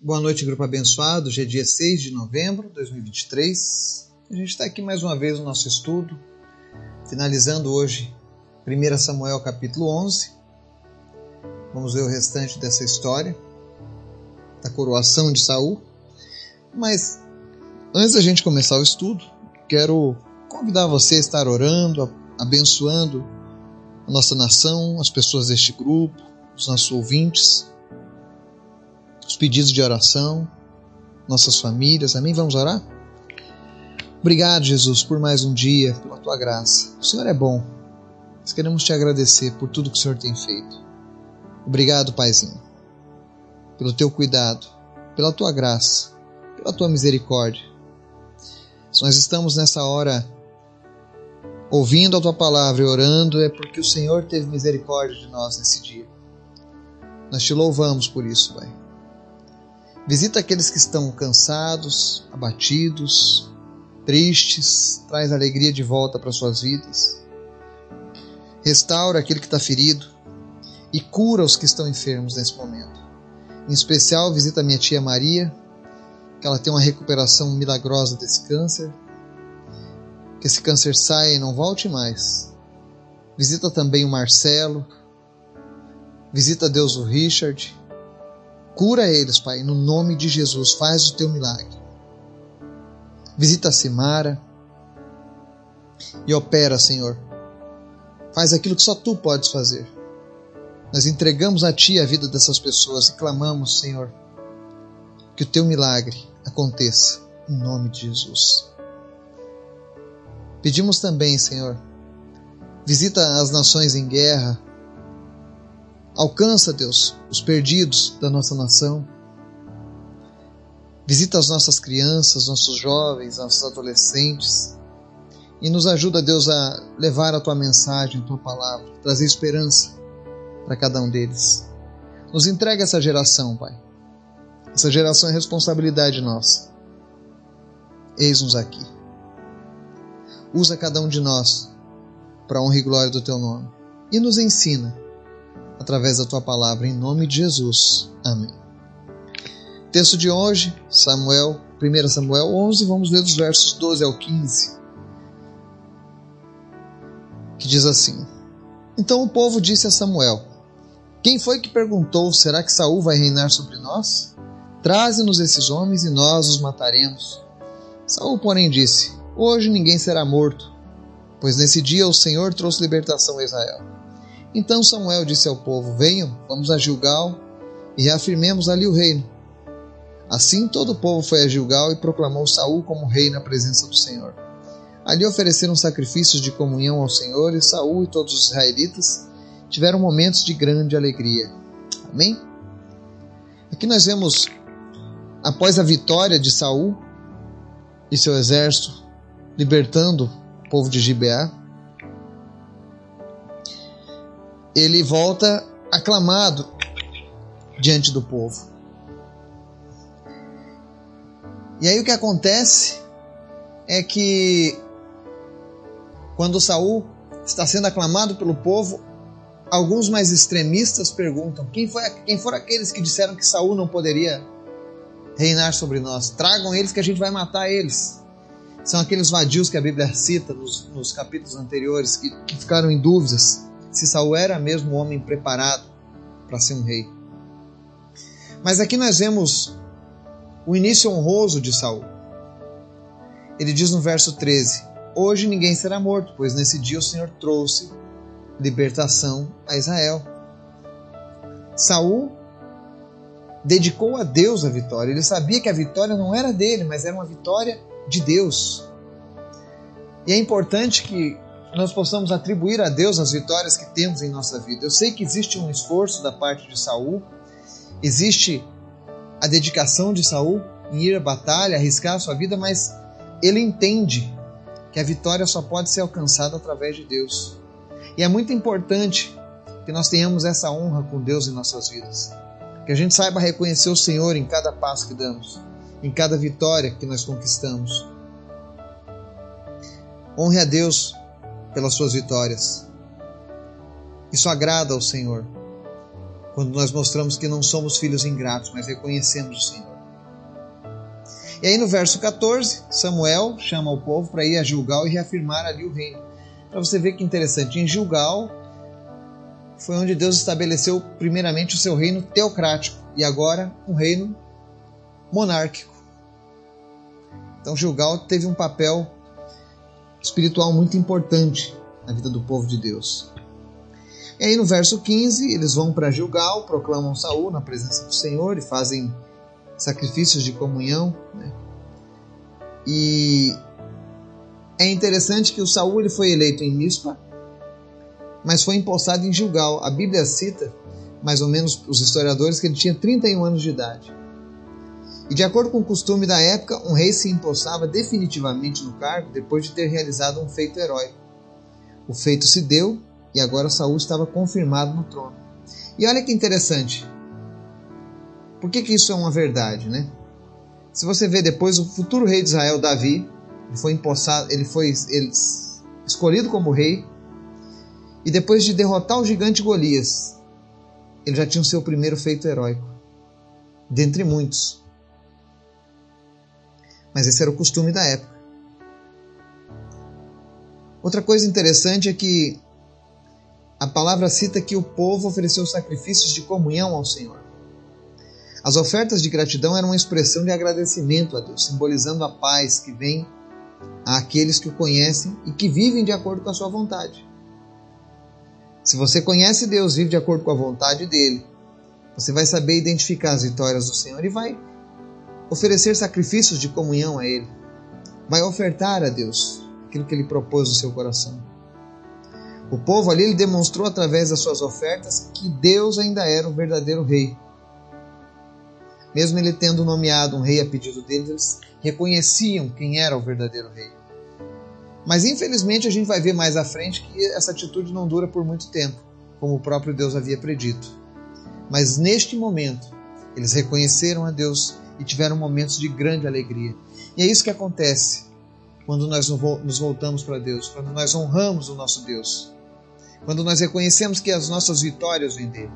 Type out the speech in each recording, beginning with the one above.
Boa noite, grupo abençoado. Hoje é dia 6 de novembro de 2023. A gente está aqui mais uma vez no nosso estudo, finalizando hoje 1 Samuel capítulo 11. Vamos ver o restante dessa história da coroação de Saul. Mas antes da gente começar o estudo, quero convidar você a estar orando, abençoando a nossa nação, as pessoas deste grupo, os nossos ouvintes pedidos de oração, nossas famílias. Amém? Vamos orar? Obrigado, Jesus, por mais um dia, pela tua graça. O Senhor é bom. Nós queremos te agradecer por tudo que o Senhor tem feito. Obrigado, Paizinho, pelo teu cuidado, pela tua graça, pela tua misericórdia. Se nós estamos nessa hora ouvindo a tua palavra e orando, é porque o Senhor teve misericórdia de nós nesse dia. Nós te louvamos por isso, Pai. Visita aqueles que estão cansados, abatidos, tristes, traz alegria de volta para suas vidas. Restaura aquele que está ferido e cura os que estão enfermos nesse momento. Em especial, visita minha tia Maria, que ela tenha uma recuperação milagrosa desse câncer, que esse câncer saia e não volte mais. Visita também o Marcelo, visita Deus o Richard, Cura eles, Pai, no nome de Jesus. Faz o teu milagre. Visita a Simara e opera, Senhor. Faz aquilo que só tu podes fazer. Nós entregamos a Ti a vida dessas pessoas e clamamos, Senhor, que o teu milagre aconteça em nome de Jesus. Pedimos também, Senhor, visita as nações em guerra, Alcança, Deus, os perdidos da nossa nação. Visita as nossas crianças, nossos jovens, nossos adolescentes. E nos ajuda, Deus, a levar a tua mensagem, a tua palavra, trazer esperança para cada um deles. Nos entrega essa geração, Pai. Essa geração é responsabilidade nossa. Eis-nos aqui. Usa cada um de nós para a honra e glória do teu nome. E nos ensina através da tua palavra, em nome de Jesus. Amém. Texto de hoje, Samuel, 1 Samuel 11, vamos ler dos versos 12 ao 15, que diz assim: Então o povo disse a Samuel: Quem foi que perguntou: Será que Saul vai reinar sobre nós? Traze-nos esses homens e nós os mataremos. Saul, porém, disse: Hoje ninguém será morto, pois nesse dia o Senhor trouxe libertação a Israel. Então Samuel disse ao povo: Venham, vamos a Gilgal e reafirmemos ali o reino. Assim todo o povo foi a Gilgal e proclamou Saul como rei na presença do Senhor. Ali ofereceram sacrifícios de comunhão ao Senhor e Saul e todos os israelitas tiveram momentos de grande alegria. Amém? Aqui nós vemos após a vitória de Saul e seu exército libertando o povo de Gibeá, ele volta aclamado diante do povo. E aí o que acontece é que quando Saul está sendo aclamado pelo povo, alguns mais extremistas perguntam: quem, foi, quem foram aqueles que disseram que Saul não poderia reinar sobre nós? Tragam eles que a gente vai matar eles. São aqueles vadios que a Bíblia cita nos, nos capítulos anteriores que, que ficaram em dúvidas se Saul era mesmo um homem preparado para ser um rei. Mas aqui nós vemos o início honroso de Saul. Ele diz no verso 13: Hoje ninguém será morto, pois nesse dia o Senhor trouxe libertação a Israel. Saul dedicou a Deus a vitória. Ele sabia que a vitória não era dele, mas era uma vitória de Deus. E é importante que nós possamos atribuir a Deus as vitórias que temos em nossa vida. Eu sei que existe um esforço da parte de Saul, existe a dedicação de Saul em ir à batalha, arriscar a sua vida, mas ele entende que a vitória só pode ser alcançada através de Deus. E é muito importante que nós tenhamos essa honra com Deus em nossas vidas. Que a gente saiba reconhecer o Senhor em cada passo que damos, em cada vitória que nós conquistamos. Honre a Deus pelas suas vitórias. Isso agrada ao Senhor. quando nós mostramos que não somos filhos ingratos, mas reconhecemos o Senhor. E aí no verso 14, Samuel chama o povo para ir a Gilgal e reafirmar ali o reino. Para você ver que interessante, em Gilgal foi onde Deus estabeleceu primeiramente o seu reino teocrático e agora um reino monárquico. Então Gilgal teve um papel espiritual muito importante na vida do povo de Deus. E aí no verso 15, eles vão para Gilgal, proclamam Saul na presença do Senhor e fazem sacrifícios de comunhão. Né? E é interessante que o Saul ele foi eleito em Mispa, mas foi empossado em Gilgal. A Bíblia cita, mais ou menos os historiadores, que ele tinha 31 anos de idade. E de acordo com o costume da época, um rei se empossava definitivamente no cargo depois de ter realizado um feito heróico. O feito se deu e agora Saul estava confirmado no trono. E olha que interessante. Por que, que isso é uma verdade, né? Se você vê depois o futuro rei de Israel, Davi, ele foi empossado, ele foi ele, escolhido como rei, e depois de derrotar o gigante Golias, ele já tinha o seu primeiro feito heróico, dentre muitos. Mas esse era o costume da época. Outra coisa interessante é que a palavra cita que o povo ofereceu sacrifícios de comunhão ao Senhor. As ofertas de gratidão eram uma expressão de agradecimento a Deus, simbolizando a paz que vem àqueles que o conhecem e que vivem de acordo com a sua vontade. Se você conhece Deus, vive de acordo com a vontade dele, você vai saber identificar as vitórias do Senhor e vai oferecer sacrifícios de comunhão a Ele. Vai ofertar a Deus aquilo que Ele propôs no seu coração. O povo ali ele demonstrou através das suas ofertas que Deus ainda era o verdadeiro rei mesmo ele tendo nomeado um rei a pedido deles, eles reconheciam quem era o verdadeiro rei. Mas infelizmente a gente vai ver mais à frente que essa atitude não dura por muito tempo, como o próprio Deus havia predito. Mas neste momento, eles reconheceram a Deus e tiveram momentos de grande alegria. E é isso que acontece quando nós nos voltamos para Deus, quando nós honramos o nosso Deus, quando nós reconhecemos que as nossas vitórias vêm dele.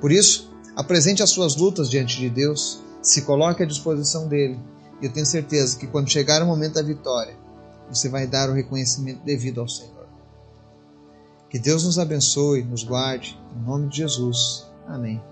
Por isso, Apresente as suas lutas diante de Deus, se coloque à disposição dele. E eu tenho certeza que quando chegar o momento da vitória, você vai dar o reconhecimento devido ao Senhor. Que Deus nos abençoe, nos guarde, em nome de Jesus. Amém.